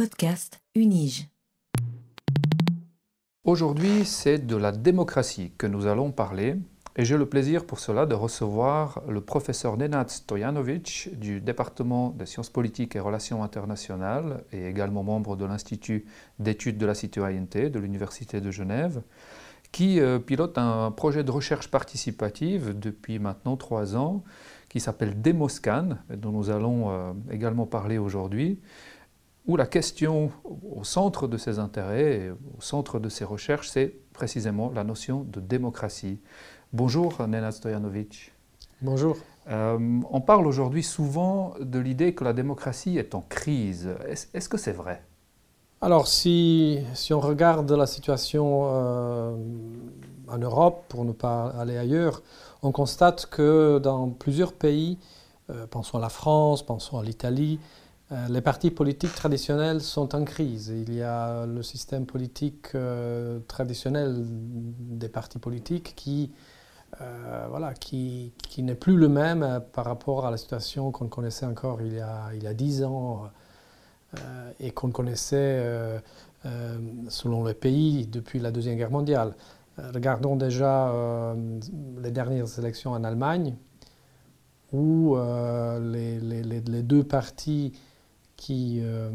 Podcast Unige. Aujourd'hui, c'est de la démocratie que nous allons parler et j'ai le plaisir pour cela de recevoir le professeur Nenad Stojanovic du département des sciences politiques et relations internationales et également membre de l'Institut d'études de la citoyenneté de l'Université de Genève qui euh, pilote un projet de recherche participative depuis maintenant trois ans qui s'appelle Demoscan, dont nous allons euh, également parler aujourd'hui, où la question au centre de ses intérêts au centre de ses recherches, c'est précisément la notion de démocratie. Bonjour Nenad Stojanovic. Bonjour. Euh, on parle aujourd'hui souvent de l'idée que la démocratie est en crise. Est-ce que c'est vrai? Alors si, si, on regarde la situation euh, en Europe, pour ne pas aller ailleurs, on constate que dans plusieurs pays, euh, pensons à la France, pensons à l'Italie, les partis politiques traditionnels sont en crise. Il y a le système politique euh, traditionnel des partis politiques qui, euh, voilà, qui, n'est plus le même par rapport à la situation qu'on connaissait encore il y a, il y a 10 ans et qu'on connaissait selon les pays depuis la Deuxième Guerre mondiale. Regardons déjà les dernières élections en Allemagne où les, deux partis qui, euh,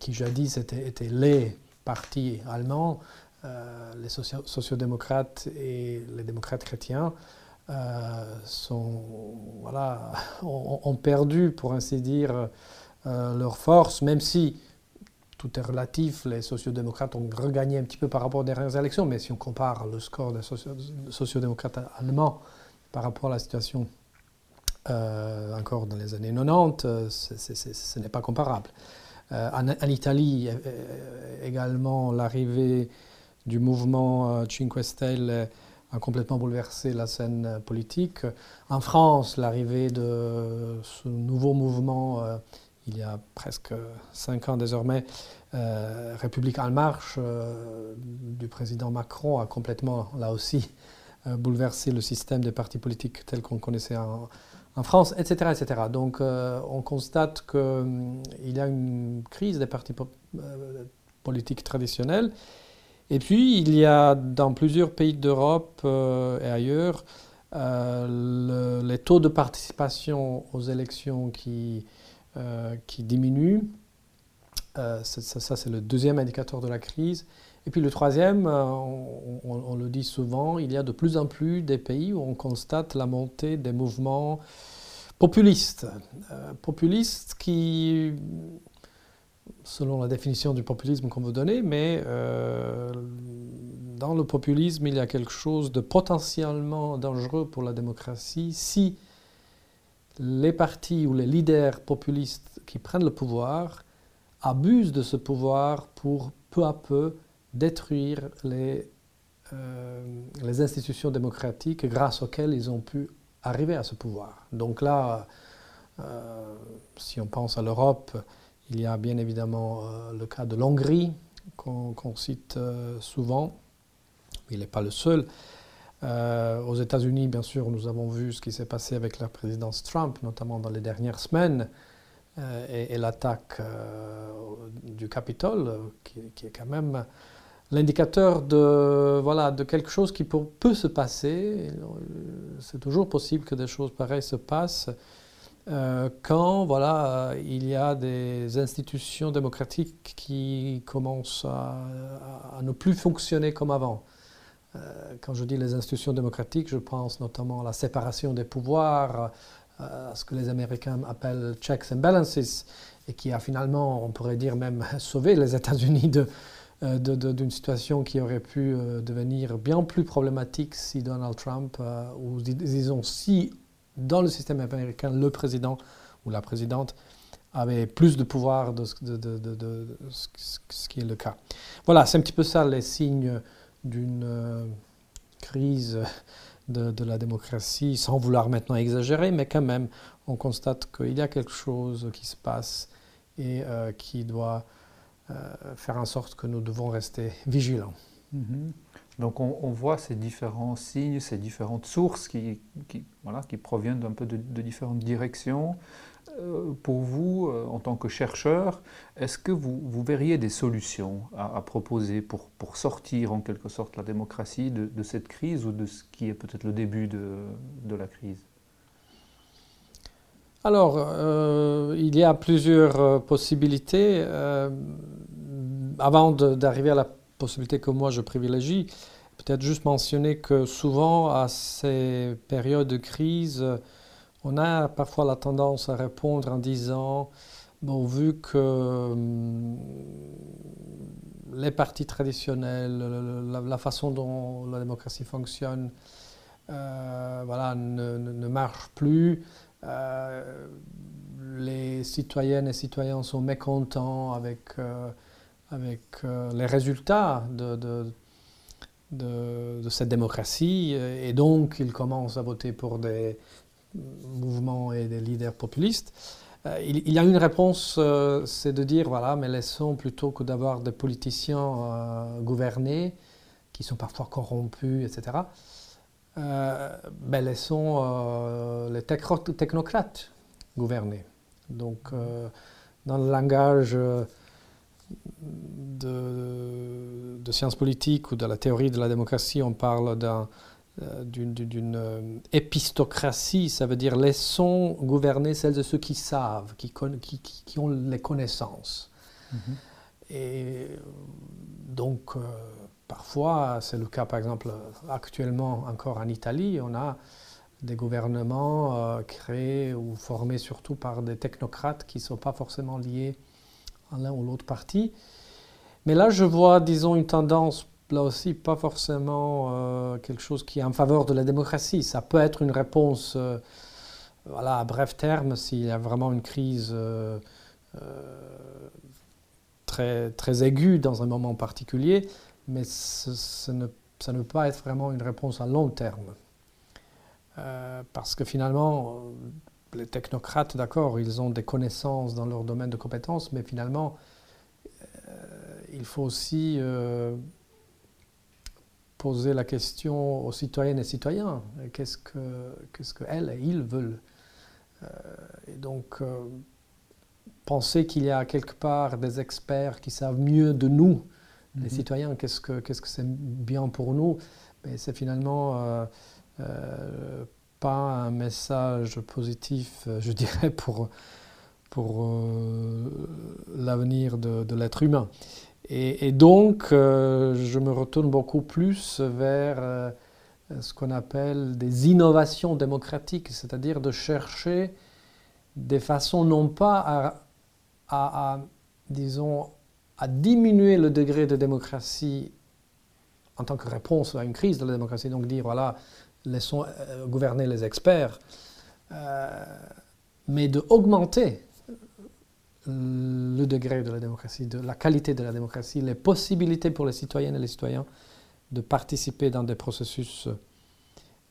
qui jadis étaient, les partis allemands, euh, les sociodémocrates et les démocrates chrétiens, euh, sont, voilà, ont, perdu, pour ainsi dire, leur force, même si tout est relatif, les sociodémocrates ont regagné un petit peu par rapport aux dernières élections, mais si on compare le score des sociodémocrates allemands par rapport à la situation euh, encore dans les années 90, euh, ce n'est pas comparable. Euh, en, Italie, également, l'arrivée du mouvement Cinque Stelle a complètement bouleversé la scène politique. En France, l'arrivée de ce nouveau mouvement, il y a presque cinq ans désormais, République en marche du président Macron a complètement, là aussi, bouleversé le système des partis politiques tel qu'on connaissait en, en France, etc. etc. Donc euh, on constate qu'il hum, y a une crise des partis euh, politiques traditionnels. Et puis il y a dans plusieurs pays d'Europe euh, et ailleurs les taux de participation aux élections qui, qui diminuent. ça, ça c'est le deuxième indicateur de la crise. Et puis le troisième, on, on, le dit souvent, il y a de plus en plus des pays où on constate la montée des mouvements populiste. Euh, populiste qui, selon la définition du populisme qu'on veut donner, mais euh, dans le populisme, il y a quelque chose de potentiellement dangereux pour la démocratie si les partis ou les leaders populistes qui prennent le pouvoir abusent de ce pouvoir pour peu à peu détruire les, euh, les institutions démocratiques grâce auxquelles ils ont pu arriver à ce pouvoir. Donc là, euh, si on pense à l'Europe, il y a bien évidemment euh, le cas de l'Hongrie qu'on cite souvent. Il n'est pas le seul. aux États-Unis, bien sûr, nous avons vu ce qui s'est passé avec la présidence Trump, notamment dans les dernières semaines, et, l'attaque du Capitole, qui, est quand même l'indicateur de, voilà, de quelque chose qui peut, se passer. C'est toujours possible que des choses pareilles se passent euh, quand voilà, il y a des institutions démocratiques qui commencent à, ne plus fonctionner comme avant. Euh, quand je dis les institutions démocratiques, je pense notamment à la séparation des pouvoirs, à ce que les Américains appellent checks and balances, et qui a finalement, on pourrait dire même, sauvé les États-Unis de, euh, d'une situation qui aurait pu euh, devenir bien plus problématique si Donald Trump, euh, ou disons si dans le système américain, le président ou la présidente avait plus de pouvoir de, ce qui est le cas. Voilà, c'est un petit peu ça les signes d'une crise de, la démocratie, sans vouloir maintenant exagérer, mais quand même, on constate qu'il y a quelque chose qui se passe et qui doit faire en sorte que nous devons rester vigilants. Mhm. Donc on, voit ces différents signes, ces différentes sources qui, voilà, qui proviennent d'un peu de, différentes directions. Euh, pour vous, euh, en tant que chercheur, est-ce que vous, vous, verriez des solutions à, proposer pour, pour, sortir en quelque sorte la démocratie de, de cette crise ou de ce qui est peut-être le début de, de la crise? Alors, euh, il y a plusieurs possibilités. avant d'arriver à la possibilité que moi je privilégie. Peut-être juste mentionner que souvent à ces périodes de crise, on a parfois la tendance à répondre en disant, bon, vu que hum, les partis traditionnels, la, façon dont la démocratie fonctionne, euh, voilà, ne, marche plus, euh, les citoyennes et citoyens sont mécontents avec... Euh, avec euh, les résultats de, de, cette démocratie. Et donc, ils commencent à voter pour des mouvements et des leaders populistes. Euh, il, y a une réponse, c'est de dire, voilà, mais laissons plutôt que d'avoir des politiciens gouvernés, qui sont parfois corrompus, etc., ben laissons les technocrates gouverner. Donc, dans le langage de, sciences politiques ou de la théorie de la démocratie, on parle euh, d'une euh, épistocratie, ça veut dire laissons gouverner celles de ceux qui savent, qui, qui, ont les connaissances. Mhm. Et donc, euh, parfois, c'est le cas par exemple actuellement encore en Italie, on a des gouvernements créés ou formés surtout par des technocrates qui ne sont pas forcément liés à l'un ou l'autre parti. Mais là, je vois, disons, une tendance, là aussi, pas forcément euh, quelque chose qui est en faveur de la démocratie. Ça peut être une réponse, euh, voilà, à bref terme, s'il y a vraiment une crise euh, très, très aiguë dans un moment particulier, mais ça ne peut pas être vraiment une réponse à long terme. parce que finalement, les technocrates, d'accord, ils ont des connaissances dans leur domaine de compétences, mais finalement, euh, il faut aussi euh, poser la question aux citoyennes et citoyens. Qu'est-ce que, qu'est-ce et ils veulent? Euh, Et donc, penser qu'il y a quelque part des experts qui savent mieux de nous, les mhm. citoyens, qu'est-ce que, qu'est-ce que c'est bien pour nous, mais c'est finalement pas un message positif, euh, je dirais, pour, pour euh, l'avenir de, de l'être humain. Et, donc, euh, je me retourne beaucoup plus vers ce qu'on appelle des innovations démocratiques, c'est-à-dire de chercher des façons non pas à, à, disons, à diminuer le degré de démocratie en tant que réponse à une crise de la démocratie, donc dire, voilà, laissons euh, gouverner les experts, euh, mais d'augmenter le degré de la démocratie, de la qualité de la démocratie, les possibilités pour les citoyennes et les citoyens de participer dans des processus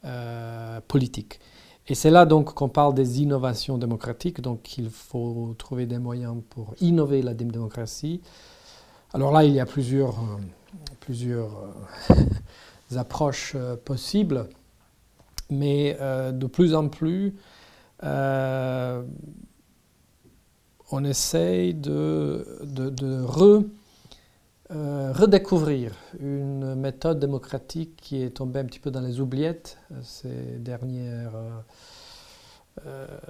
euh, politiques. Et c'est là donc qu'on parle des innovations démocratiques, donc il faut trouver des moyens pour innover la démocratie. Alors là, il y a plusieurs, plusieurs approches possibles mais euh, de plus en plus, euh, on essaye de, euh, redécouvrir une méthode démocratique qui est tombée un petit peu dans les oubliettes ces dernières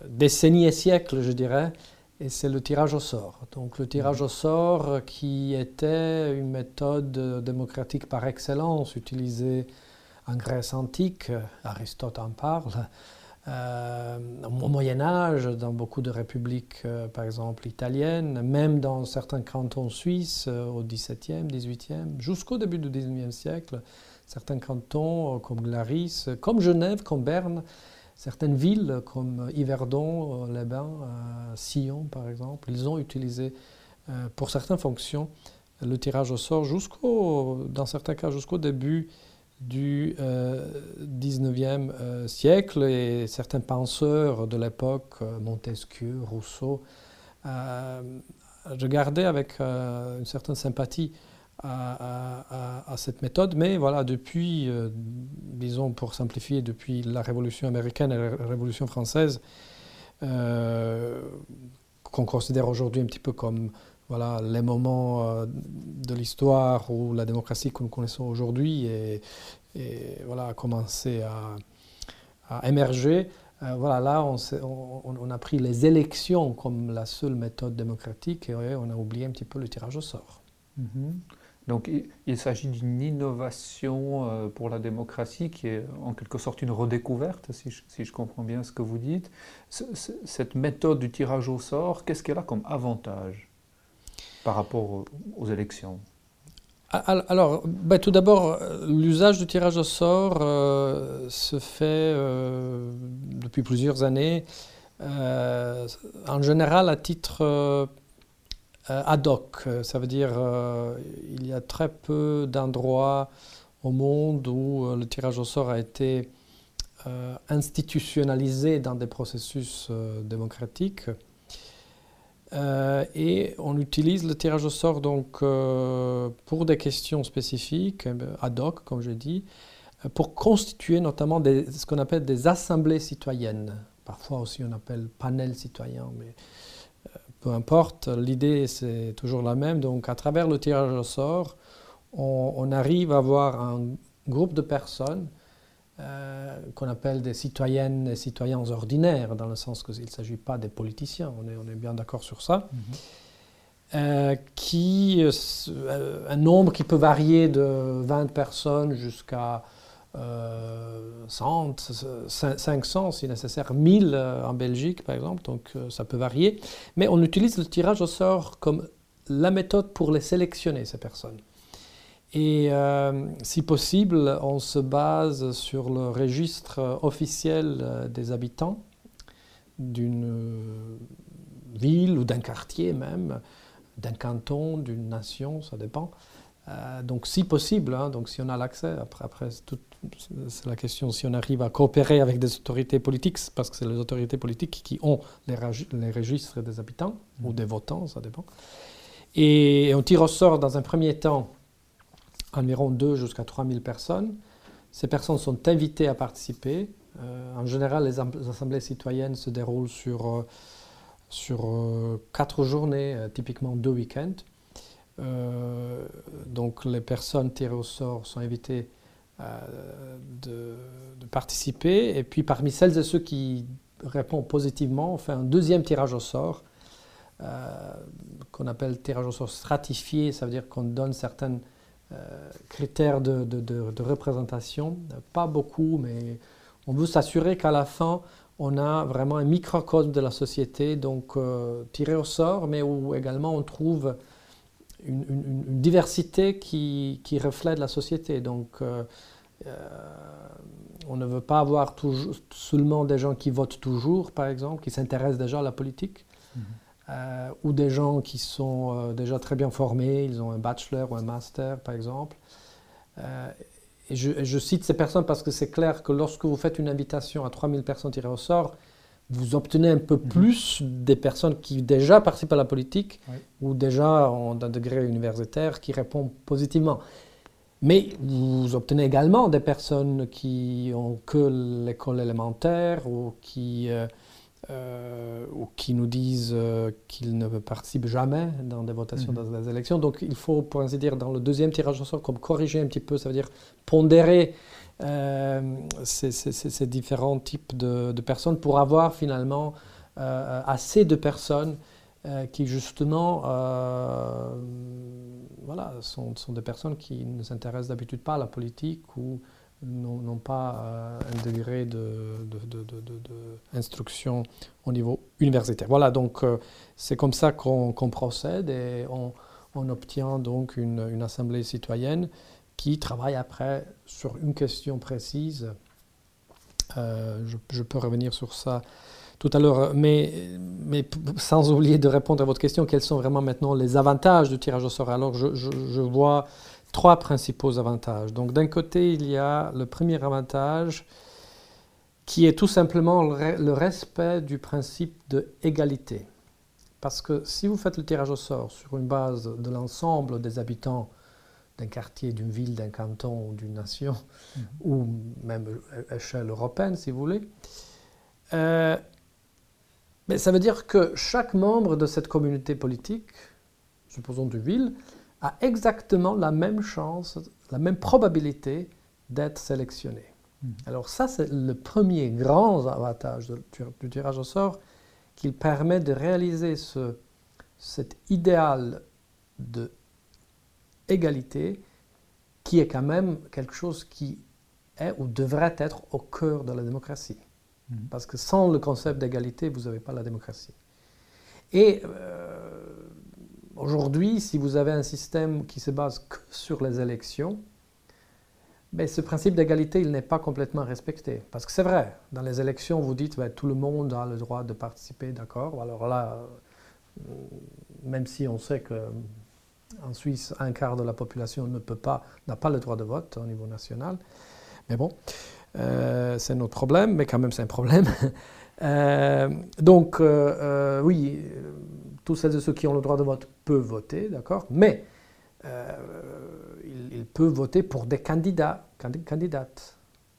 décennies et siècles, je dirais, et c'est le tirage au sort. Donc le tirage au sort qui était une méthode démocratique par excellence utilisée en Grèce antique, Aristote en parle, euh, au Moyen Âge, dans beaucoup de républiques, euh, par exemple italiennes, même dans certains cantons suisses euh, au XVIIe, XVIIIe, jusqu'au début du XIXe siècle, certains cantons comme Glaris, comme Genève, comme Berne, certaines villes comme Yverdon, Les Bains, Sillon par exemple, ils ont utilisé pour certaines fonctions le tirage au sort jusqu'au, dans certains cas jusqu'au début du euh, 19e euh, siècle. Et certains penseurs de l'époque, euh, Montesquieu, Rousseau, euh, je gardais avec une certaine sympathie à, cette méthode. Mais voilà, depuis, euh, disons pour simplifier, depuis la Révolution américaine et la Révolution française, euh, qu'on considère aujourd'hui un petit peu comme voilà, les moments euh, de l'histoire où la démocratie que nous connaissons aujourd'hui voilà, a commencé à, émerger. voilà, là, on, on, a pris les élections comme la seule méthode démocratique et on a oublié un petit peu le tirage au sort. Mm-hmm. Donc il, s'agit d'une innovation euh, pour la démocratie qui est en quelque sorte une redécouverte, si je, comprends bien ce que vous dites. cette méthode du tirage au sort, qu'est-ce qu'elle a comme avantage par rapport aux, élections? Alors, ben, tout d'abord, l'usage du tirage au sort euh, se fait euh, depuis plusieurs années, en général à titre euh, ad hoc. Euh, ça veut dire euh, il y a très peu d'endroits au monde où le tirage au sort a été institutionnalisé dans des processus démocratiques. et on utilise le tirage au sort donc pour des questions spécifiques, ad hoc, comme je dis, pour constituer notamment ce qu'on appelle des assemblées citoyennes. Parfois aussi on appelle panel citoyen, mais peu importe, l'idée c'est toujours la même. Donc à travers le tirage au sort, on, arrive à avoir un groupe de personnes euh, qu'on appelle des citoyennes et citoyens ordinaires, dans le sens qu'il ne s'agit pas des politiciens, on est, on est bien d'accord sur ça. Mhm. Euh, qui, euh, un nombre qui peut varier de 20 personnes jusqu'à 100, euh, 500 si nécessaire, 1000 euh, en Belgique par exemple, donc euh, ça peut varier. Mais on utilise le tirage au sort comme la méthode pour les sélectionner, ces personnes. Et si possible, on se base sur le registre officiel des habitants d'une ville ou d'un quartier même, d'un canton, d'une nation, ça dépend. donc si possible, hein, donc si on a l'accès, après, après tout, c'est la question si on arrive à coopérer avec des autorités politiques, parce que c'est les autorités politiques qui ont les, registres des habitants ou des votants, ça dépend. Et on tire au sort dans un premier temps environ 2 jusqu'à 3 000 personnes. Ces personnes sont invitées à participer. Euh, en général, les, assemblées citoyennes se déroulent sur, euh, sur euh, quatre journées, typiquement deux week-ends. donc les personnes tirées au sort sont invitées euh, de, participer. Et puis parmi celles et ceux qui répondent positivement, on fait un deuxième tirage au sort, euh, qu'on appelle tirage au sort stratifié. Ça veut dire qu'on donne certains euh, critères de, de, représentation. Pas beaucoup, mais on veut s'assurer qu'à la fin, on a vraiment un microcosme de la société, donc tiré au sort, mais où également on trouve une, diversité qui, qui, reflète la société. Donc, euh, euh, on ne veut pas avoir toujours, seulement des gens qui votent toujours, par exemple, qui s'intéressent déjà à la politique, mhm. euh, ou des gens qui sont déjà très bien formés, ils ont un bachelor ou un master, par exemple. et je, je, cite ces personnes parce que c'est clair que lorsque vous faites une invitation à 3000 personnes tirées au sort, vous obtenez un peu mhm. plus des personnes qui déjà participent à la politique ou déjà ont un degré universitaire qui répondent positivement. Mais vous obtenez également des personnes qui ont que l'école élémentaire ou qui, euh, euh, ou qui nous disent euh, qu'ils ne participent jamais dans des votations, mhm. dans des élections. Donc il faut, pour ainsi dire, dans le deuxième tirage au sort, comme corriger un petit peu, ça veut dire pondérer euh, ces, différents types de, personnes pour avoir finalement euh, assez de personnes euh, qui justement voilà, sont, sont, des personnes qui ne s'intéressent d'habitude pas à la politique ou n'ont pas un degré d'instruction de, au niveau universitaire. Voilà, donc c'est comme ça qu'on procède et on, on, obtient donc une, une assemblée citoyenne qui travaille après sur une question précise. Euh, je, peux revenir sur ça tout à l'heure, mais, sans oublier de répondre à votre question, quels sont vraiment maintenant les avantages du tirage au sort? Alors, je, vois trois principaux avantages. Donc, d'un côté, il y a le premier avantage qui est tout simplement le respect du principe de égalité. Parce que si vous faites le tirage au sort sur une base de l'ensemble des habitants d'un quartier, d'une ville, d'un canton ou d'une nation, mhm. ou même à échelle européenne, si vous voulez. Euh, mais ça veut dire que chaque membre de cette communauté politique, supposons d'une ville, a exactement la même chance, la même probabilité d'être sélectionné. Mhm. Alors ça, c'est le premier grand avantage du tirage au sort, qu'il permet de réaliser ce, cet idéal de égalité qui est quand même quelque chose qui est ou devrait être au cœur de la démocratie. Mhm. Parce que sans le concept d'égalité, vous n'avez pas la démocratie. Et euh, aujourd'hui, si vous avez un système qui se base que sur les élections, ben, ce principe d'égalité, il n'est pas complètement respecté. Parce que c'est vrai, dans les élections, vous dites ben, tout le monde a le droit de participer, d'accord Alors là, euh, même si on sait que en Suisse, un quart de la population ne peut pas, n'a pas le droit de vote au niveau national. Mais bon, euh, c'est notre problème, mais quand même c'est un problème. Euh, donc, euh, oui, tous celles et ceux qui ont le droit de vote peuvent voter, d'accord Mais ils, peuvent voter pour des candidats, candidates.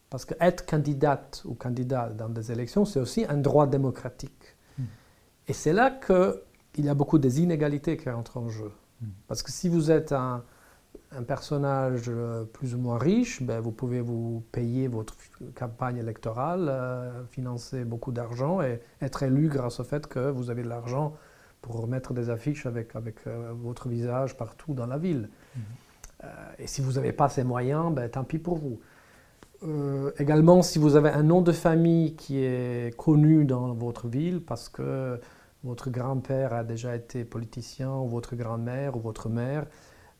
Parce qu'être candidate ou candidat dans des élections, c'est aussi un droit démocratique. Hmm. Et c'est là qu'il y a beaucoup des inégalités qui entrent en jeu. Parce que si vous êtes un, personnage euh, plus ou moins riche, ben vous pouvez vous payer votre campagne électorale, euh, financer beaucoup d'argent et être élu grâce au fait que vous avez de l'argent pour mettre des affiches avec, avec euh, votre visage partout dans la ville. Mhm. et si vous n'avez pas ces moyens, ben, tant pis pour vous. également, si vous avez un nom de famille qui est connu dans votre ville parce que votre grand-père a déjà été politicien, ou votre grand-mère, ou votre mère,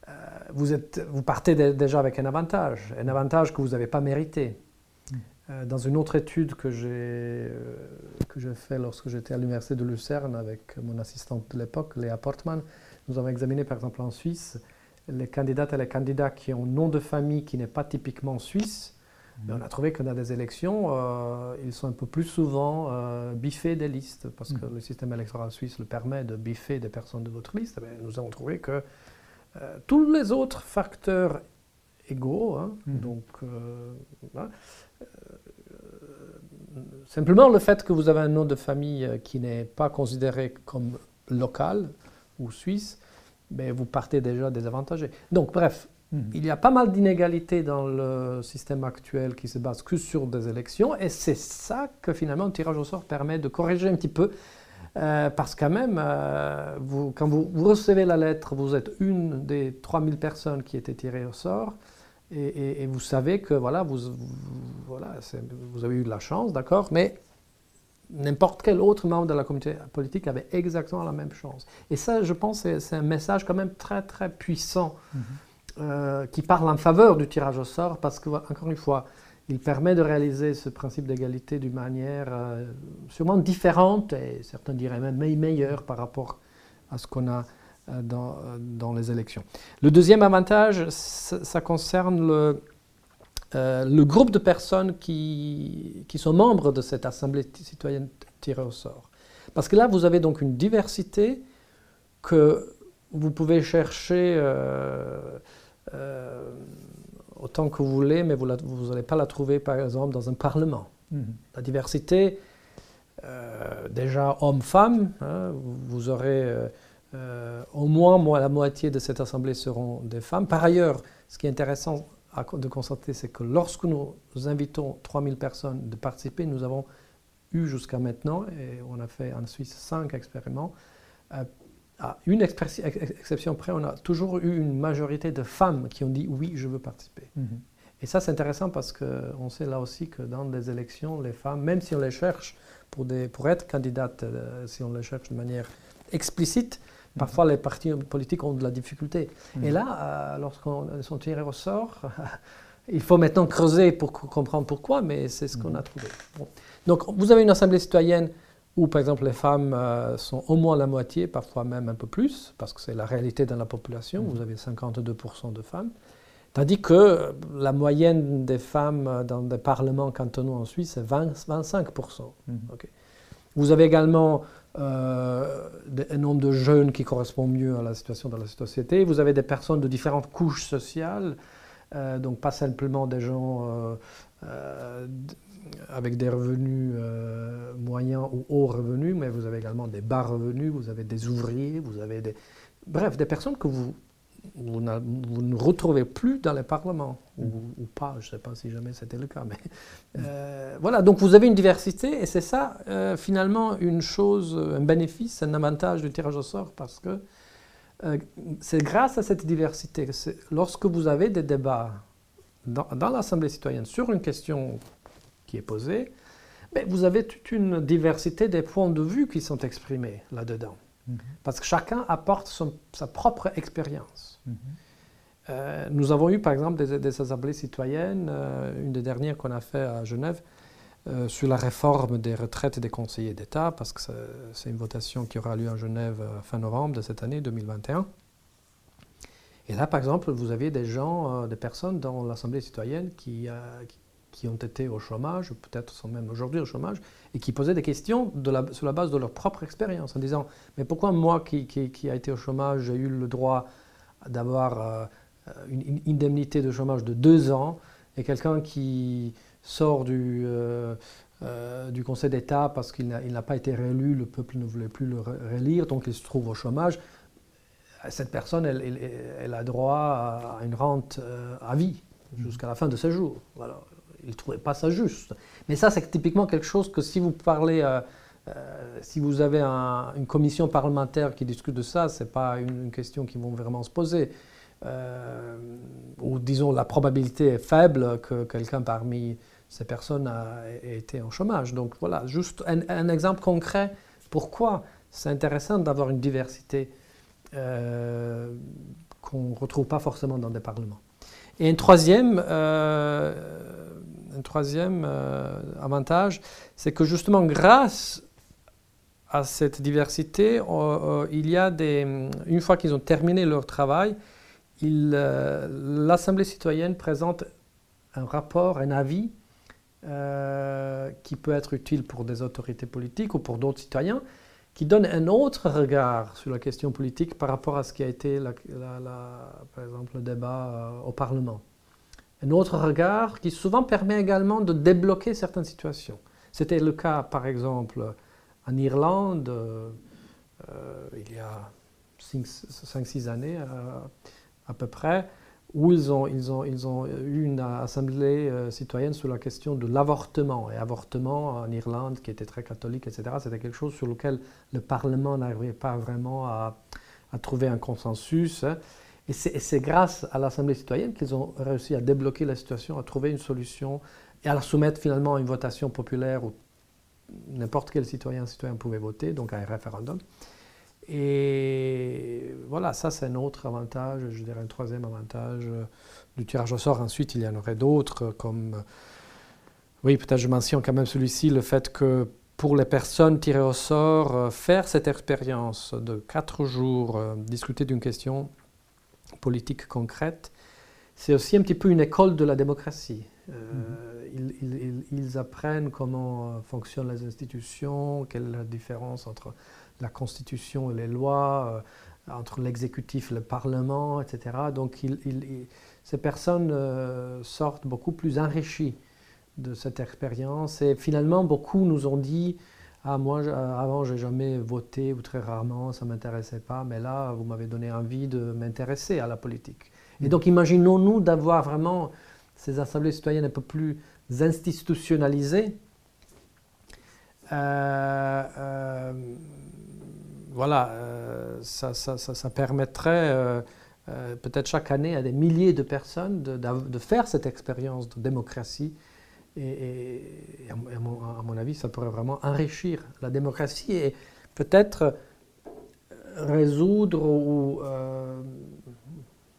euh, vous, êtes, vous partez déjà avec un avantage, un avantage que vous n'avez pas mérité. Hmm. Euh, dans une autre étude que j'ai euh, que j'ai fait lorsque j'étais à l'université de Lucerne avec mon assistante de l'époque, Léa Portman, nous avons examiné par exemple en Suisse les candidates et les candidats qui ont un nom de famille qui n'est pas typiquement suisse mais on a trouvé que dans les élections, euh, ils sont un peu plus souvent euh, biffés des listes, parce que mm. le système électoral suisse le permet de biffer des personnes de votre liste. Mais nous avons trouvé que euh, tous les autres facteurs égaux, hein, mm. donc simplement le fait que vous avez un nom de famille qui n'est pas considéré comme local ou suisse, mais vous partez déjà désavantagé. Donc bref, Mhm. Il y a pas mal d'inégalités dans le système actuel qui se base que sur des élections, et c'est ça que finalement le tirage au sort permet de corriger un petit peu. Euh, parce que quand même, euh, vous, quand vous, recevez la lettre, vous êtes une des 3000 personnes qui étaient tirées au sort, et, vous savez que voilà, vous, vous avez eu de la chance, d'accord, mais n'importe quel autre membre de la communauté politique avait exactement la même chance. Et ça, je pense, c'est un message quand même très, très puissant. Mhm. Euh, qui parle en faveur du tirage au sort parce que, encore une fois, il permet de réaliser ce principe d'égalité d'une manière euh, sûrement différente et certains diraient même meilleure par rapport à ce qu'on a euh, dans, les élections. Le deuxième avantage, ça, concerne le, groupe de personnes qui, sont membres de cette assemblée citoyenne tirée au sort. Parce que là, vous avez donc une diversité que vous pouvez chercher autant que vous voulez, mais vous n'allez pas la trouver, par exemple, dans un parlement. Mhm. La diversité, euh, déjà homme-femme, hein, vous, aurez euh, au moins la moitié de cette assemblée seront des femmes. Par ailleurs, ce qui est intéressant de constater, c'est que lorsque nous invitons 3000 personnes de participer, nous avons eu jusqu'à maintenant, et on a fait en Suisse 5 expériments, à une exception près, on a toujours eu une majorité de femmes qui ont dit oui, je veux participer. Mhm. Et ça, c'est intéressant parce qu'on sait là aussi que dans des élections, les femmes, même si on les cherche pour, des, pour être candidates, euh, si on les cherche de manière explicite, mhm. parfois les partis politiques ont de la difficulté. Mhm. Et là, euh, lorsqu'on sont tirés au sort, il faut maintenant creuser pour comprendre pourquoi, mais c'est ce qu'on a trouvé. Donc, vous avez une assemblée citoyenne où par exemple les femmes euh, sont au moins la moitié, parfois même un peu plus, parce que c'est la réalité dans la population, vous avez 52% de femmes, tandis que la moyenne des femmes dans des parlements cantonaux en Suisse est 25%. Mm-hmm. Vous avez également euh, un nombre de jeunes qui correspond mieux à la situation dans la société. Vous avez des personnes de différentes couches sociales, euh, donc pas simplement des gens euh, avec des revenus moyens ou hauts revenus, mais vous avez également des bas revenus, vous avez des ouvriers, vous avez des... Bref, des personnes que vous vous, ne retrouvez plus dans les parlements, ou, mm. pas, je ne sais pas si jamais c'était le cas. Mais, euh, voilà, donc vous avez une diversité, et c'est ça, euh, finalement, une chose, un bénéfice, un avantage du tirage au sort, parce que euh, c'est grâce à cette diversité, lorsque vous avez des débats dans, dans l'Assemblée citoyenne sur une question qui est posée, mais vous avez toute une diversité des points de vue qui sont exprimés là-dedans. Mhm. Parce que chacun apporte sa propre expérience. Mhm. Euh, nous avons eu par exemple des, assemblées citoyennes, euh, une des dernières qu'on a fait à Genève, euh, sur la réforme des retraites des conseillers d'État, parce que c'est une votation qui aura lieu à Genève fin novembre de cette année 2021. Et là, par exemple, vous aviez des gens, des personnes dans l'Assemblée citoyenne qui, qui qui ont été au chômage, peut-être sont même aujourd'hui au chômage, et qui posaient des questions de la, sur la base de leur propre expérience, en disant Mais pourquoi moi qui, qui, a été au chômage, j'ai eu le droit d'avoir euh, une, indemnité de chômage de deux ans, et quelqu'un qui sort du, euh, euh, du Conseil d'État parce qu'il n'a pas été réélu, le peuple ne voulait plus le réélire, donc il se trouve au chômage cette personne, elle, elle, a droit à une rente à vie jusqu'à la fin de ses jours. Voilà il ne trouvait pas ça juste. Mais ça, c'est typiquement quelque chose que si vous parlez, euh, euh, si vous avez une commission parlementaire qui discute de ça, ce n'est pas une, question qui vont vraiment se poser. Euh, ou disons, la probabilité est faible que quelqu'un parmi ces personnes ait été en chômage. Donc voilà, juste un, exemple concret. Pourquoi c'est intéressant d'avoir une diversité qu'on ne retrouve pas forcément dans des parlements. Et un troisième, un troisième euh, avantage, c'est que justement grâce à cette diversité, euh, euh, il y a des, une fois qu'ils ont terminé leur travail, l'Assemblée citoyenne présente un rapport, un avis qui peut être utile pour des autorités politiques ou pour d'autres citoyens, qui donne un autre regard sur la question politique par rapport à ce qui a été, par exemple, le débat au Parlement un autre regard qui souvent permet également de débloquer certaines situations. C'était le cas, par exemple, en Irlande, euh, il y a 5-6 années euh, à peu près, où ils ont, eu une assemblée euh, citoyenne sur la question de l'avortement. Et avortement en Irlande, qui était très catholique, etc., c'était quelque chose sur lequel le Parlement n'arrivait pas vraiment à, trouver un consensus. Et c'est grâce à l'Assemblée citoyenne qu'ils ont réussi à débloquer la situation, à trouver une solution et à la soumettre finalement à une votation populaire où n'importe quel citoyen citoyen pouvait voter, donc à un référendum. Et voilà, ça c'est un autre avantage, je dirais un troisième avantage euh, du tirage au sort. Ensuite, il y en aurait d'autres, comme, euh, oui, peut-être je mentionne quand même celui-ci, le fait que pour les personnes tirées au sort, euh, faire cette expérience de quatre jours, discuter d'une question politique concrète, c'est aussi un petit peu une école de la démocratie. Euh, ils, apprennent comment euh, fonctionnent les institutions, quelle est la différence entre la Constitution et les lois, euh, entre l'exécutif et le Parlement, etc. Donc ces personnes sortent beaucoup plus enrichies de cette expérience. Et finalement, beaucoup nous ont dit ah, moi, avant, j'ai jamais voté ou très rarement, ça m'intéressait pas, mais là, vous m'avez donné envie de m'intéresser à la politique. Et mm. donc, imaginons-nous d'avoir vraiment ces assemblées citoyennes un peu plus institutionnalisées. Euh, euh, voilà, euh, ça, ça, ça, permettrait peut-être chaque année à des milliers de personnes de, de faire cette expérience de démocratie et, à, mon, avis, ça pourrait vraiment enrichir la démocratie et peut-être résoudre ou euh,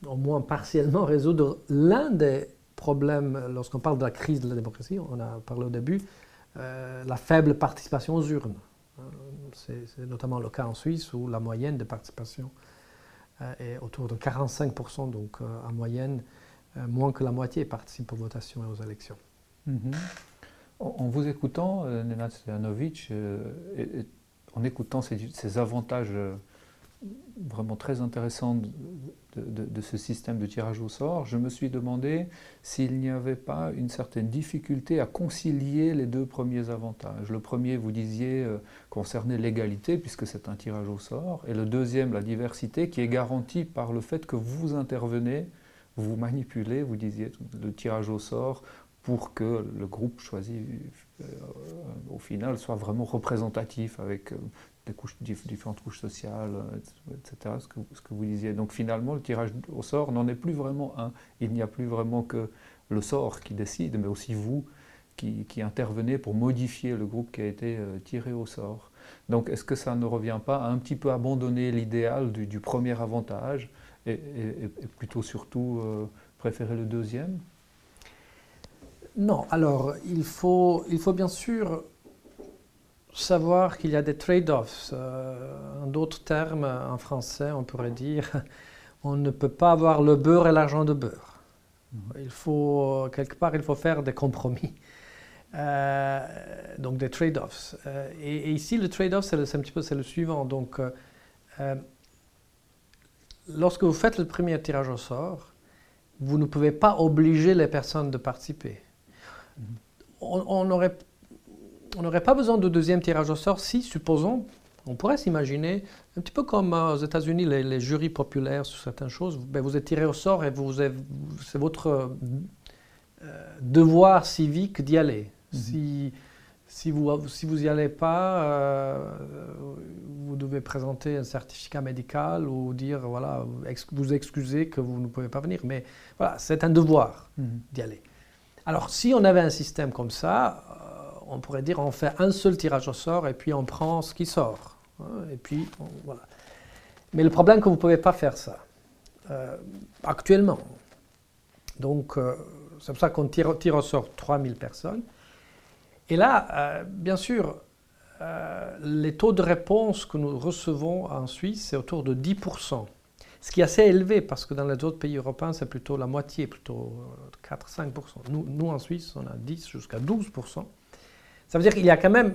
au moins partiellement résoudre l'un des problèmes lorsqu'on parle de la crise de la démocratie, on a parlé au début, euh, la faible participation aux urnes. Euh, c'est notamment le cas en Suisse où la moyenne de participation est autour de 45%, donc en moyenne, moins que la moitié participent aux votations et aux élections. Mhm. En vous écoutant, Nenad Stojanovic, en écoutant ces, avantages vraiment très intéressants de, ce système de tirage au sort, je me suis demandé s'il n'y avait pas une certaine difficulté à concilier les deux premiers avantages. Le premier, vous disiez, euh, concernait l'égalité, puisque c'est un tirage au sort, et le deuxième, la diversité, qui est garantie par le fait que vous intervenez, vous manipulez, vous disiez, le tirage au sort pour que le groupe choisi, euh, au final, soit vraiment représentatif avec euh, différentes couches sociales, euh, etc., ce que, vous disiez. Donc finalement, le tirage au sort n'en est plus vraiment un. Il n'y a plus vraiment que le sort qui décide, mais aussi vous qui, intervenez pour modifier le groupe qui a été tiré au sort. Donc est-ce que ça ne revient pas à un petit peu abandonner l'idéal du, premier avantage et, plutôt surtout préférer le deuxième? Non, alors il faut, il faut bien sûr savoir qu'il y a des trade-offs. Euh, en d'autres termes, en français, on pourrait dire on ne peut pas avoir le beurre et l'argent de beurre. Mhm. Il faut, quelque part, il faut faire des compromis. Euh, donc des trade-offs. Euh, et, ici, le trade-off, c'est, un petit peu c'est le suivant. Donc, lorsque vous faites le premier tirage au sort, vous ne pouvez pas obliger les personnes de participer. On, on aurait on n'aurait pas besoin de deuxième tirage au sort si, supposons, on pourrait s'imaginer, un petit peu comme aux États-Unis, les, jurys populaires sur certaines choses, ben, vous êtes tiré au sort et vous c'est votre euh, devoir civique d'y aller. Mhm. Si, si, vous si vous n'y allez pas, euh, vous devez présenter un certificat médical ou dire, voilà, vous excusez que vous ne pouvez pas venir. Mais voilà, c'est un devoir mhm. d'y aller. Alors, si on avait un système comme ça, on pourrait dire on fait un seul tirage au sort et puis on prend ce qui sort. Hein, et puis. Mais le problème, c'est que vous ne pouvez pas faire ça euh, actuellement. Donc, euh, c'est pour ça qu'on tire, au sort 3000 personnes. Et là, euh, bien sûr, les taux de réponse que nous recevons en Suisse, c'est autour de 10%. Ce qui est assez élevé parce que dans les autres pays européens, c'est plutôt la moitié, plutôt 4-5%. Nous, nous, en Suisse, on a 10 jusqu'à 12%. Ça veut dire qu'il y a quand même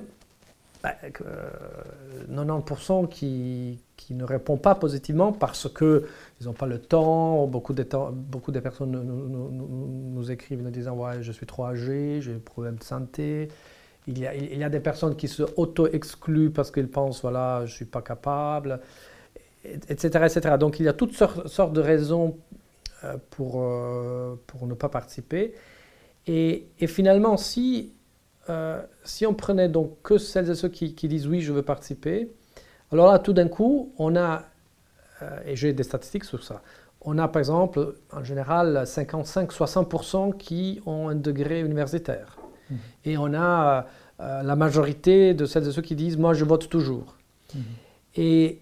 90% bah, qui, qui, ne répondent pas positivement parce qu'ils n'ont pas le temps. Beaucoup de, personnes nous, écrivent en disant ouais, Je suis trop âgé, j'ai des problèmes de santé. Il y, a, il y a des personnes qui se auto-excluent parce qu'ils pensent voilà, je ne suis pas capable, etc., etc. Donc il y a toutes sortes de raisons euh, pour, euh, pour ne pas participer. Et, et finalement, si euh, si on prenait donc que celles et ceux qui, disent oui, je veux participer, alors là, tout d'un coup, on a, euh, et j'ai des statistiques sur ça, on a par exemple, en général, 55-60% qui ont un degré universitaire. Mmh. Et on a la majorité de celles et ceux qui disent moi, je vote toujours. Mmh. Et,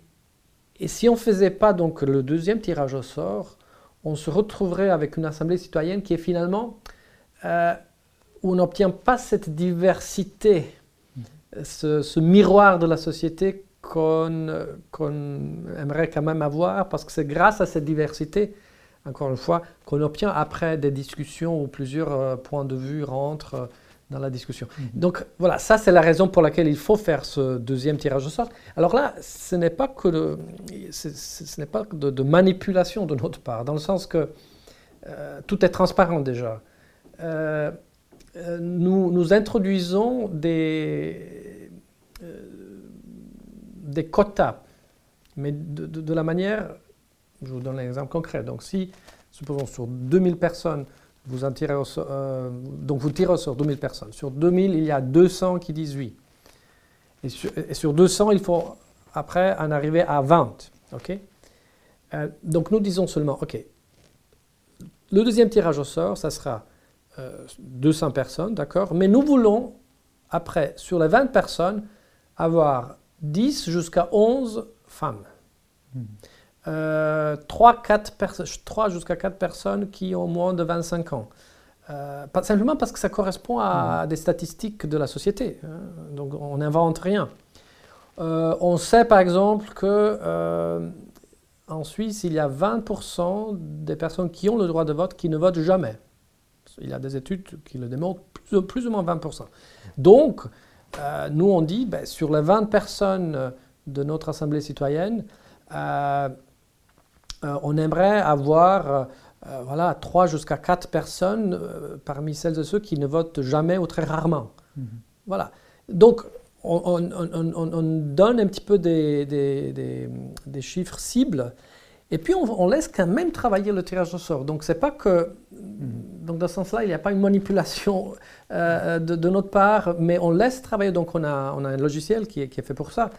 et, si on ne faisait pas donc le deuxième tirage au sort, on se retrouverait avec une assemblée citoyenne qui est finalement où on n'obtient pas cette diversité, ce, miroir de la société qu'on aimerait quand même avoir, parce que c'est grâce à cette diversité, encore une fois, qu'on obtient après des discussions où plusieurs euh, points de vue rentrent euh, dans la discussion. Donc voilà, ça c'est la raison pour laquelle il faut faire ce deuxième tirage au sort. Alors là, ce n'est pas que de, n'est pas de, manipulation de notre part, dans le sens que euh, tout est transparent déjà. Euh, nous, nous, introduisons des, euh, des quotas, mais de, la manière, je vous donne un exemple concret. Donc si, supposons sur 2000 personnes, vous en tirez au sort, euh, donc vous tirez sur 2000 personnes. Sur 2000, il y a 200 qui disent oui. Et sur, et sur 200, il faut après en arriver à 20. ok? Donc nous disons seulement, OK, le deuxième tirage au sort, ça sera 200 euh, personnes, d'accord? Mais nous voulons, après, sur les 20 personnes, avoir 10 jusqu'à 11 femmes. 3, 4 3 jusqu'à 4 personnes qui ont moins de 25 ans. Euh, pas simplement parce que ça correspond à hmm. des statistiques de la société. Hein. donc on n'invente rien. Euh, on sait par exemple que en Suisse, il y a 20% des personnes qui ont le droit de vote qui ne votent jamais. Il y a des études qui le démontrent, plus, ou moins 20%. Donc, euh, nous, on dit, ben, sur les 20 personnes de notre Assemblée citoyenne, euh, euh, on aimerait avoir voilà, 3 jusqu'à 4 personnes parmi celles et ceux qui ne votent jamais ou très rarement. Mhm. Voilà. Donc, on, donne un petit peu des, des chiffres cibles et puis on, laisse quand même travailler le tirage au sort. Donc c'est pas que, hmm. donc dans ce sens-là, il n'y a pas une manipulation euh, de, notre part, mais on laisse travailler. Donc on a, on a un logiciel qui est, qui est, fait pour ça.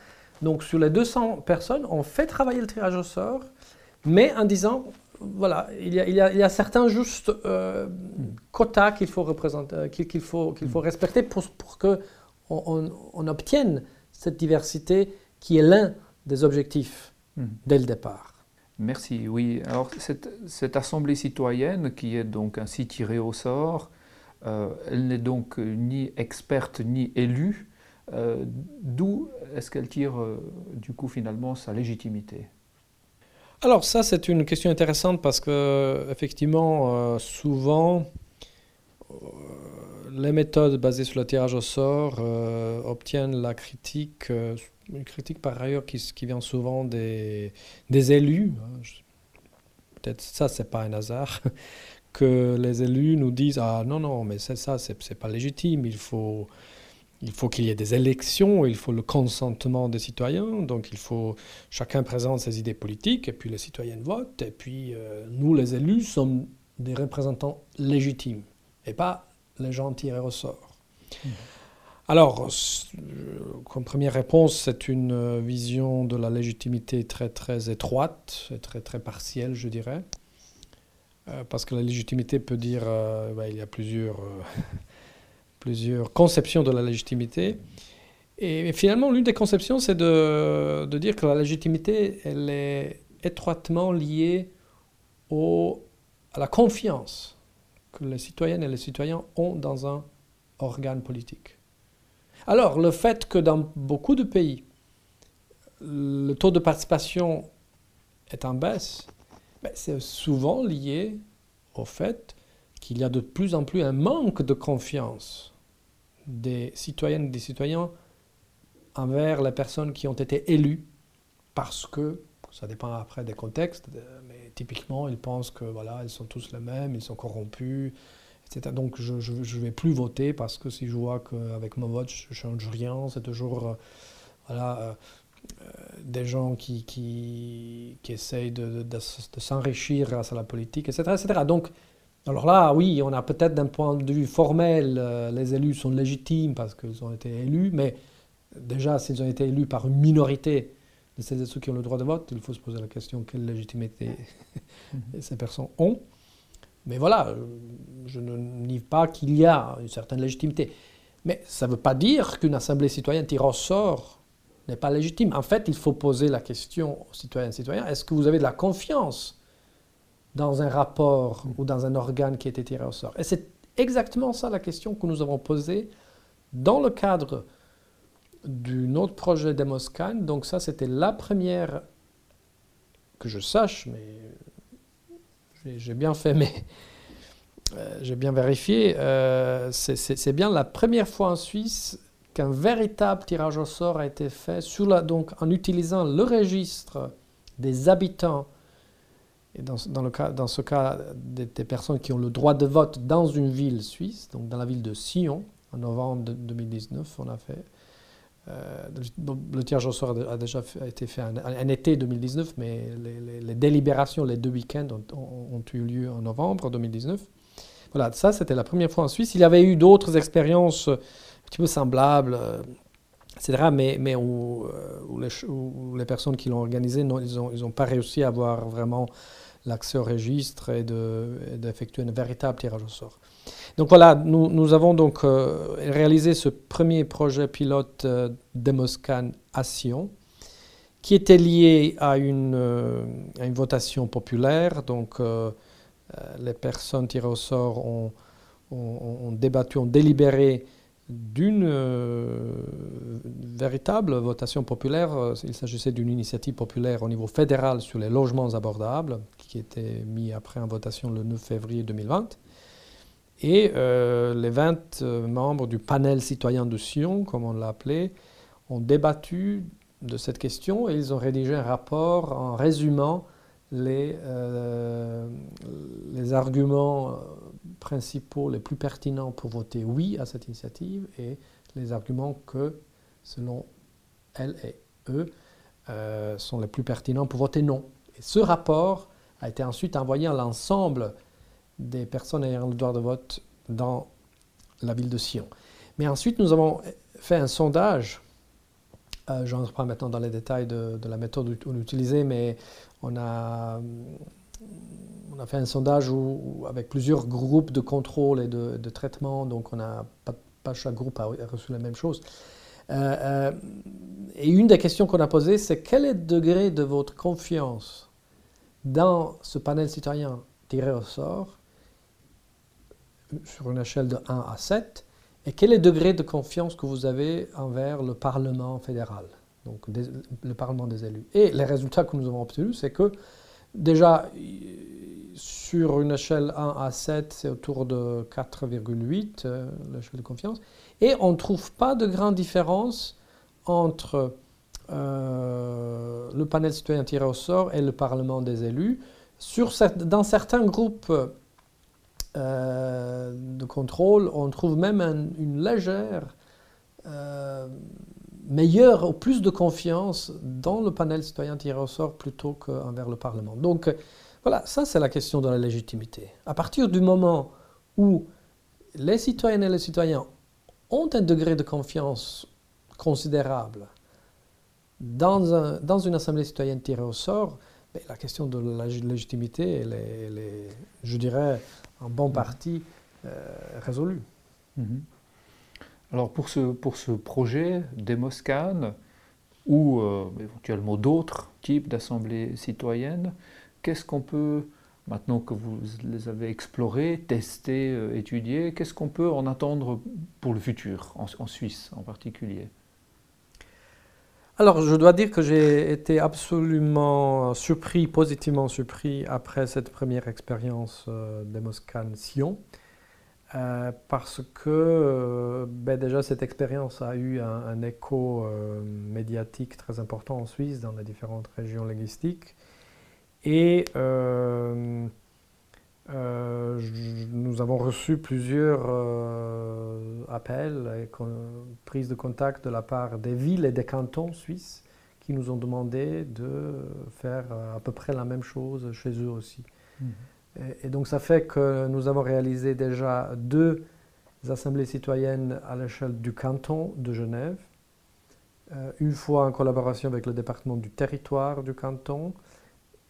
Donc sur les 200 personnes, on fait travailler le tirage au sort, mais en disant, voilà, il y a, il y a, il y a certains juste euh, quotas qu'il faut, représenter, qu'il faut, qu'il faut respecter pour, pour que on, on, obtienne cette diversité qui est l'un des objectifs hmm. dès le départ. Merci. Oui, alors cette, assemblée citoyenne qui est donc ainsi tirée au sort, euh, elle n'est donc ni experte ni élue. Euh, d'où est-ce qu'elle tire euh, du coup finalement sa légitimité? Alors ça c'est une question intéressante parce que effectivement souvent les méthodes basées sur le tirage au sort obtiennent la critique une critique par ailleurs qui, qui vient souvent des, des élus. Hein, peut-être ça, c'est pas un hasard, que les élus nous disent Ah non, non, mais c'est ça, c'est pas légitime, il faut. Il faut qu'il y ait des élections, il faut le consentement des citoyens, donc il faut chacun présente ses idées politiques, et puis les citoyens votent, et puis euh, nous, les élus, sommes des représentants légitimes, et pas les gens tirés au sort. Mmh. Alors, comme première réponse, c'est une euh, vision de la légitimité très très étroite et très très partielle, je dirais. Euh, parce que la légitimité peut dire, euh, bah, il y a plusieurs, plusieurs conceptions de la légitimité. Et, finalement, l'une des conceptions, c'est de, dire que la légitimité, elle est étroitement liée au, à la confiance que les citoyennes et les citoyens ont dans un organe politique. Alors, le fait que dans beaucoup de pays, le taux de participation est en baisse, ben, c'est souvent lié au fait qu'il y a de plus en plus un manque de confiance des citoyennes et des citoyens envers les personnes qui ont été élues parce que, ça dépend après des contextes, mais typiquement ils pensent que voilà, ils sont tous les mêmes, ils sont corrompus, donc je ne vais plus voter parce que si je vois qu'avec mon vote je ne change rien, c'est toujours euh, voilà, euh, euh, des gens qui, qui, qui essayent de, de, s'enrichir grâce à la politique, etc., etc. Donc, alors là, oui, on a peut-être d'un point de vue formel, les élus sont légitimes parce qu'ils ont été élus, mais déjà, s'ils ont été élus par une minorité de celles ceux qui ont le droit de vote, il faut se poser la question quelle légitimité ces personnes ont. Mais voilà, euh, je ne nie pas qu'il y a une certaine légitimité. Mais ça ne veut pas dire qu'une assemblée citoyenne tirant au sort n'est pas légitime. En fait, il faut poser la question aux citoyennes et citoyens, est-ce que vous avez de la confiance dans un rapport ou dans un organe qui a été tiré au sort Et c'est exactement ça la question que nous avons posée dans le cadre d'un autre projet Demoscan. Donc ça, c'était la première que je sache, mais j'ai bien fait, mais euh, j'ai bien vérifié. Euh, c'est bien la première fois en Suisse qu'un véritable tirage au sort a été fait donc, en utilisant le registre des habitants, dans, ce cas des, personnes qui ont le droit de vote dans une ville suisse, donc dans la ville de Sion, en novembre 2019, on a fait euh, le tirage au sort a déjà été fait en, été 2019, mais les, délibérations, les deux week-ends ont, eu lieu en novembre 2019. Voilà, ça c'était la première fois en Suisse. Il y avait eu d'autres expériences un petit peu semblables, euh, etc., mais, mais où, euh, les, personnes qui l'ont organisé, ils n'ont pas réussi à avoir vraiment l'accès au registre et d'effectuer un véritable tirage au sort. Donc voilà, nous, avons donc euh, réalisé ce premier projet pilote euh, Demoscan à Sion, qui était lié à une, euh, votation populaire. Donc les personnes tirées au sort ont, ont débattu, ont délibéré d'une véritable votation populaire. Il s'agissait d'une initiative populaire au niveau fédéral sur les logements abordables, qui était mis après en votation le 9 février 2020. Et les 20 membres du panel citoyen de Sion, comme on l'a appelé, ont débattu de cette question et ils ont rédigé un rapport en résumant les, les arguments principaux les plus pertinents pour voter oui à cette initiative et les arguments que, selon elle et eux, euh, sont les plus pertinents pour voter non. Ce rapport a été ensuite envoyé à l'ensemble des personnes ayant le droit de vote dans la ville de Sion. Mais ensuite, nous avons fait un sondage. Euh, je n'entre pas maintenant dans les détails de, la méthode utilisée, mais on a on a fait un sondage avec plusieurs groupes de contrôle et de, traitement, donc on a pas, chaque groupe a reçu la même chose. Euh, euh, et une des questions qu'on a posées, c'est quel est le degré de votre confiance dans ce panel citoyen tiré au sort sur une échelle de 1 à 7 et quel est le degré de confiance que vous avez envers le Parlement fédéral, donc le Parlement des élus? Et les résultats que nous avons obtenus, c'est que déjà, sur une échelle 1 à 7, c'est autour de 4,8, euh, l'échelle de confiance. Et on ne trouve pas de grande différence entre euh, le panel citoyen tiré au sort et le Parlement des élus. Sur, dans certains groupes euh, de contrôle, on trouve même une légère meilleure ou plus de confiance dans le panel citoyen tiré au sort plutôt qu'envers le Parlement. Donc, voilà, ça c'est la question de la légitimité. À partir du moment où les citoyennes et les citoyens ont un degré de confiance considérable dans, dans une assemblée citoyenne tirée au sort, la question de la légitimité, elle est, je dirais, en bon partie euh, résolue. Mhm. Alors pour ce, pour ce projet Demoscan, ou euh, éventuellement d'autres types d'assemblées citoyennes, qu'est-ce qu'on peut, maintenant que vous les avez explorés, testés, euh, étudiés, qu'est-ce qu'on peut en attendre pour le futur, en, Suisse en particulier? Alors, je dois dire que j'ai été absolument surpris, positivement surpris, après cette première expérience euh, Demoscan Sion, euh, parce que euh, ben déjà cette expérience a eu un, un écho médiatique très important en Suisse, dans les différentes régions linguistiques. Et euh, euh, nous avons reçu plusieurs euh, appels et prises de contact de la part des villes et des cantons suisses qui nous ont demandé de faire à peu près la même chose chez eux aussi. Mmh. Et, donc ça fait que nous avons réalisé déjà deux assemblées citoyennes à l'échelle du canton de Genève, une fois en collaboration avec le département du territoire du canton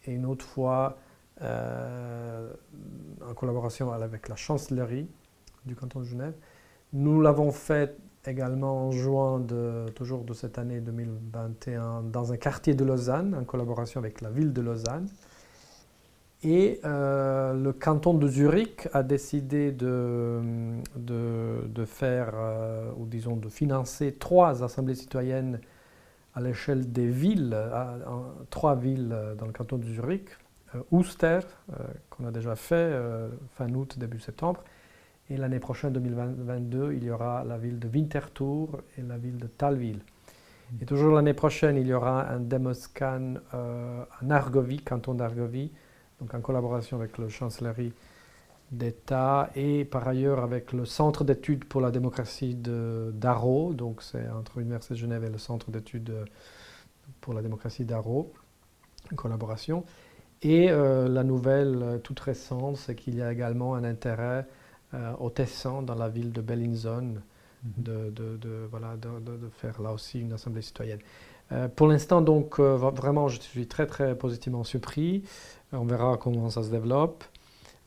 et une autre fois euh, en collaboration avec la chancellerie du canton de Genève. Nous l'avons fait également en juin de, toujours de cette année 2021 dans un quartier de Lausanne, en collaboration avec la ville de Lausanne. Et euh, le canton de Zurich a décidé de, de, faire, euh, ou disons de financer trois assemblées citoyennes à l'échelle des villes, trois villes dans le canton de Zurich, Ouster, euh, qu'on a déjà fait fin août, début septembre, et l'année prochaine, 2022, il y aura la ville de Winterthur et la ville de Talville. Mm. Et toujours l'année prochaine, il y aura un Demoscan en Argovie, canton d'Argovie, donc en collaboration avec la chancellerie d'État et par ailleurs avec le Centre d'études pour la démocratie d'Arro, donc c'est entre l'Université de Genève et le Centre d'études euh, pour la démocratie d'Arro, en collaboration. Et euh, la nouvelle euh, toute récente, c'est qu'il y a également un intérêt au Tessin, dans la ville de Bellinzone, mhm. de, de, voilà, de, faire là aussi une assemblée citoyenne. pour l'instant, donc, vraiment, je suis très, très positivement surpris. On verra comment ça se développe.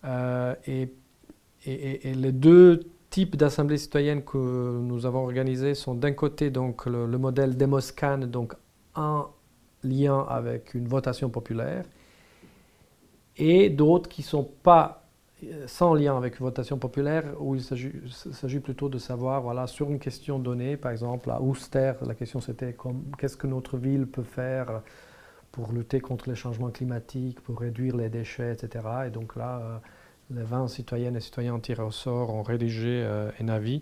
Euh, et, les deux types d'assemblées citoyennes que nous avons organisées sont d'un côté donc le, modèle Demoscan, donc en lien avec une votation populaire, et d'autres qui ne sont pas euh, sans lien avec une votation populaire, où il s'agit plutôt de savoir, voilà, sur une question donnée, par exemple à Ouster, la question c'était qu'est-ce que notre ville peut faire pour lutter contre les changements climatiques, pour réduire les déchets, etc. Et donc là, euh, les 20 citoyennes et citoyens tirés au sort ont rédigé un avis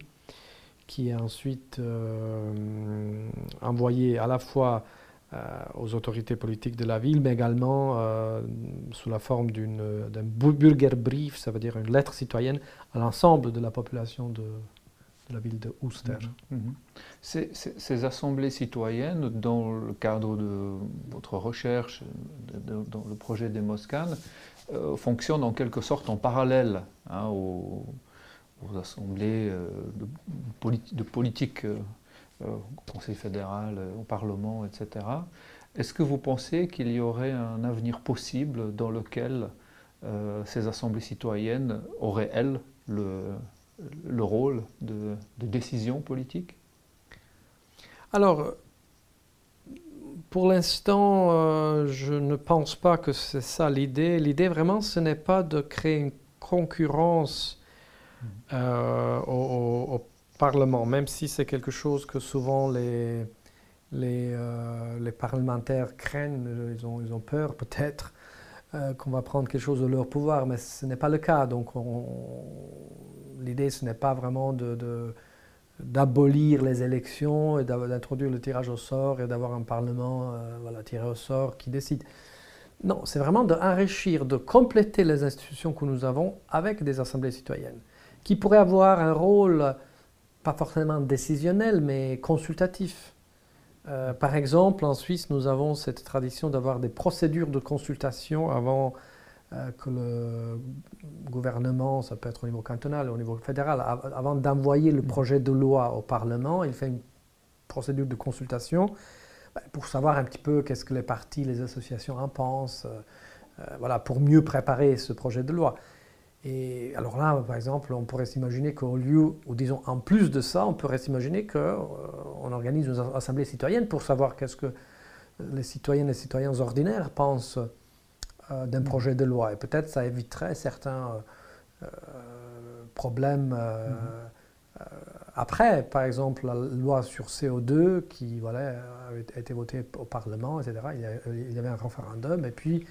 qui est ensuite envoyé à la fois aux autorités politiques de la ville, mais également sous la forme d'un Bürgerbrief, ça veut dire une lettre citoyenne, à l'ensemble de la population de, la ville de Ouster. Mhm. Mhm. Ces, assemblées citoyennes, dans le cadre de votre recherche, dans le projet des Moscanes, euh, fonctionnent en quelque sorte en parallèle hein, aux, assemblées euh, de, politique euh, au Conseil fédéral, au Parlement, etc. Est-ce que vous pensez qu'il y aurait un avenir possible dans lequel ces assemblées citoyennes auraient, elles, le, le rôle de, décision politique? Alors, pour l'instant, euh, je ne pense pas que c'est ça l'idée. L'idée vraiment, ce n'est pas de créer une concurrence euh, au, Parlement, même si c'est quelque chose que souvent les, les, euh, parlementaires craignent, ils ont, ils ont peur peut-être qu'on va prendre quelque chose de leur pouvoir, mais ce n'est pas le cas. Donc on, l'idée, ce n'est pas vraiment d'abolir les élections et d'introduire le tirage au sort et d'avoir un Parlement euh, tiré au sort qui décide. Non, c'est vraiment d'enrichir, de compléter les institutions que nous avons avec des assemblées citoyennes, qui pourraient avoir un rôle, pas forcément décisionnel, mais consultatif. Euh, par exemple, en Suisse, nous avons cette tradition d'avoir des procédures de consultation avant euh, que le gouvernement, ça peut être au niveau cantonal, au niveau fédéral, avant d'envoyer le projet de loi au Parlement, il fait une procédure de consultation ben, pour savoir un petit peu qu'est-ce que les partis, les associations en pensent, euh, voilà, pour mieux préparer ce projet de loi. Et alors là, par exemple, on pourrait s'imaginer qu'au lieu, ou disons en plus de ça, on pourrait s'imaginer qu'on organise une assemblée citoyenne pour savoir qu'est-ce que les citoyennes et les citoyens ordinaires pensent euh, d'un projet de loi. Et peut-être ça éviterait certains euh, euh, problèmes. Après, par exemple, la loi sur CO2 qui voilà, a été votée au Parlement, etc., il y avait un référendum, et puis,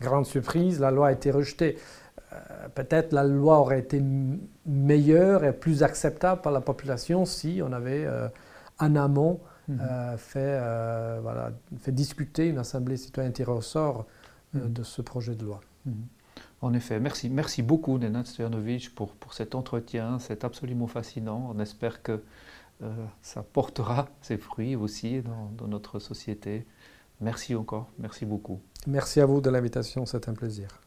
grande surprise, la loi a été rejetée. Peut-être la loi aurait été meilleure et plus acceptable par la population si on avait en amont mhm. fait, voilà, fait discuter une assemblée citoyenne tirée au sort euh, mhm. de ce projet de loi. Mhm. En effet, merci, merci beaucoup Nenad Stojanovic pour, pour cet entretien, c'est absolument fascinant. On espère que euh, ça portera ses fruits aussi dans, dans notre société. Merci encore, merci beaucoup. Merci à vous de l'invitation, c'est un plaisir.